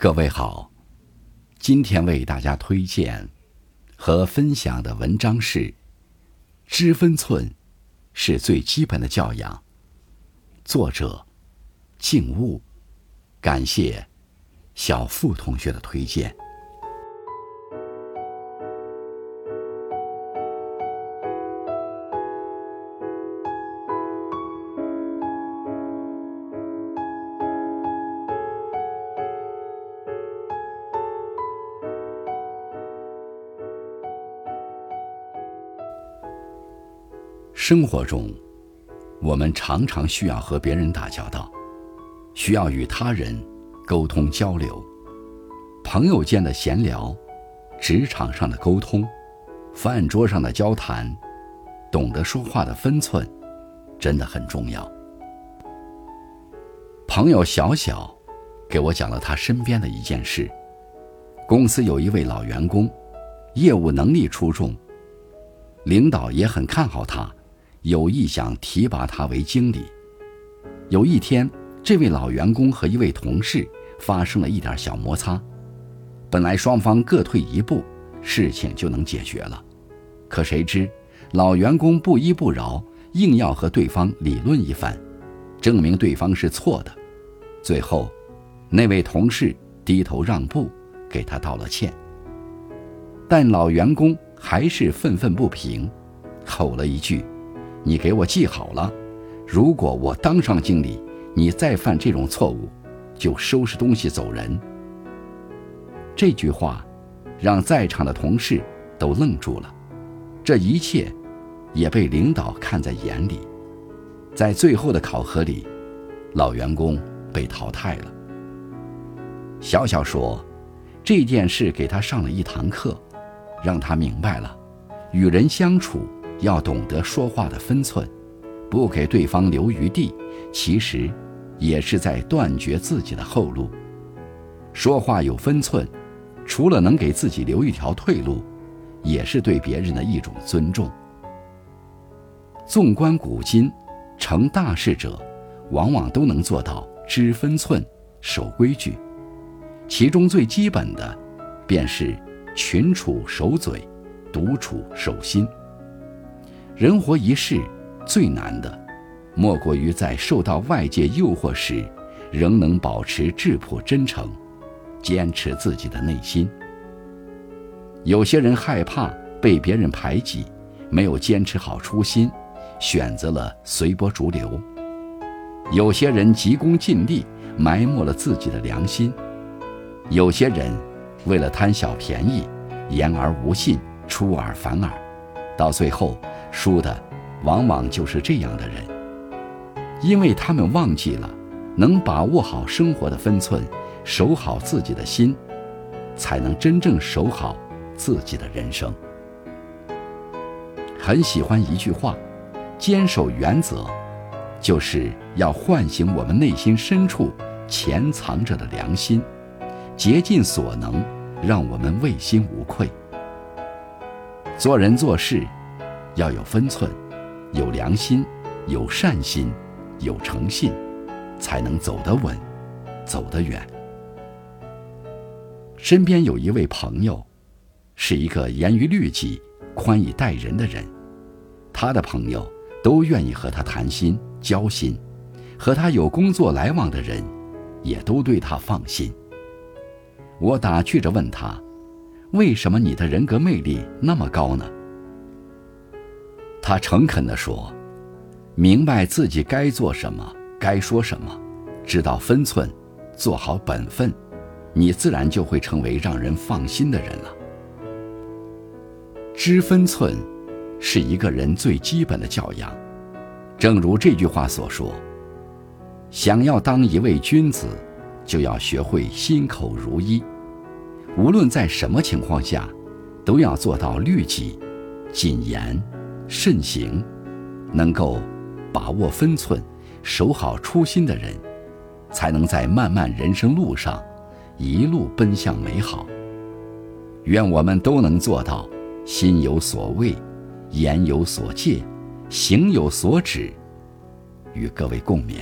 各位好，今天为大家推荐和分享的文章是《知分寸是最基本的教养》，作者静悟，感谢小付同学的推荐。生活中，我们常常需要和别人打交道，需要与他人沟通交流。朋友间的闲聊，职场上的沟通，饭桌上的交谈，懂得说话的分寸，真的很重要。朋友小小给我讲了他身边的一件事：公司有一位老员工，业务能力出众，领导也很看好他。有意想提拔他为经理。有一天，这位老员工和一位同事发生了一点小摩擦，本来双方各退一步，事情就能解决了。可谁知，老员工不依不饶，硬要和对方理论一番，证明对方是错的。最后，那位同事低头让步，给他道了歉。但老员工还是愤愤不平，吼了一句。你给我记好了，如果我当上经理，你再犯这种错误，就收拾东西走人。这句话让在场的同事都愣住了，这一切也被领导看在眼里。在最后的考核里，老员工被淘汰了。小小说，这件事给他上了一堂课，让他明白了，与人相处。要懂得说话的分寸，不给对方留余地，其实也是在断绝自己的后路。说话有分寸，除了能给自己留一条退路，也是对别人的一种尊重。纵观古今，成大事者，往往都能做到知分寸、守规矩。其中最基本的，便是群处守嘴，独处守心。人活一世，最难的，莫过于在受到外界诱惑时，仍能保持质朴真诚，坚持自己的内心。有些人害怕被别人排挤，没有坚持好初心，选择了随波逐流；有些人急功近利，埋没了自己的良心；有些人为了贪小便宜，言而无信，出尔反尔，到最后。输的，往往就是这样的人，因为他们忘记了，能把握好生活的分寸，守好自己的心，才能真正守好自己的人生。很喜欢一句话：坚守原则，就是要唤醒我们内心深处潜藏着的良心，竭尽所能，让我们问心无愧。做人做事。要有分寸，有良心，有善心，有诚信，才能走得稳，走得远。身边有一位朋友，是一个严于律己、宽以待人的人，他的朋友都愿意和他谈心交心，和他有工作来往的人，也都对他放心。我打趣着问他：“为什么你的人格魅力那么高呢？”他诚恳地说：“明白自己该做什么，该说什么，知道分寸，做好本分，你自然就会成为让人放心的人了。知分寸，是一个人最基本的教养。正如这句话所说：想要当一位君子，就要学会心口如一。无论在什么情况下，都要做到律己、谨言。”慎行，能够把握分寸、守好初心的人，才能在漫漫人生路上一路奔向美好。愿我们都能做到心有所畏，言有所戒，行有所止。与各位共勉。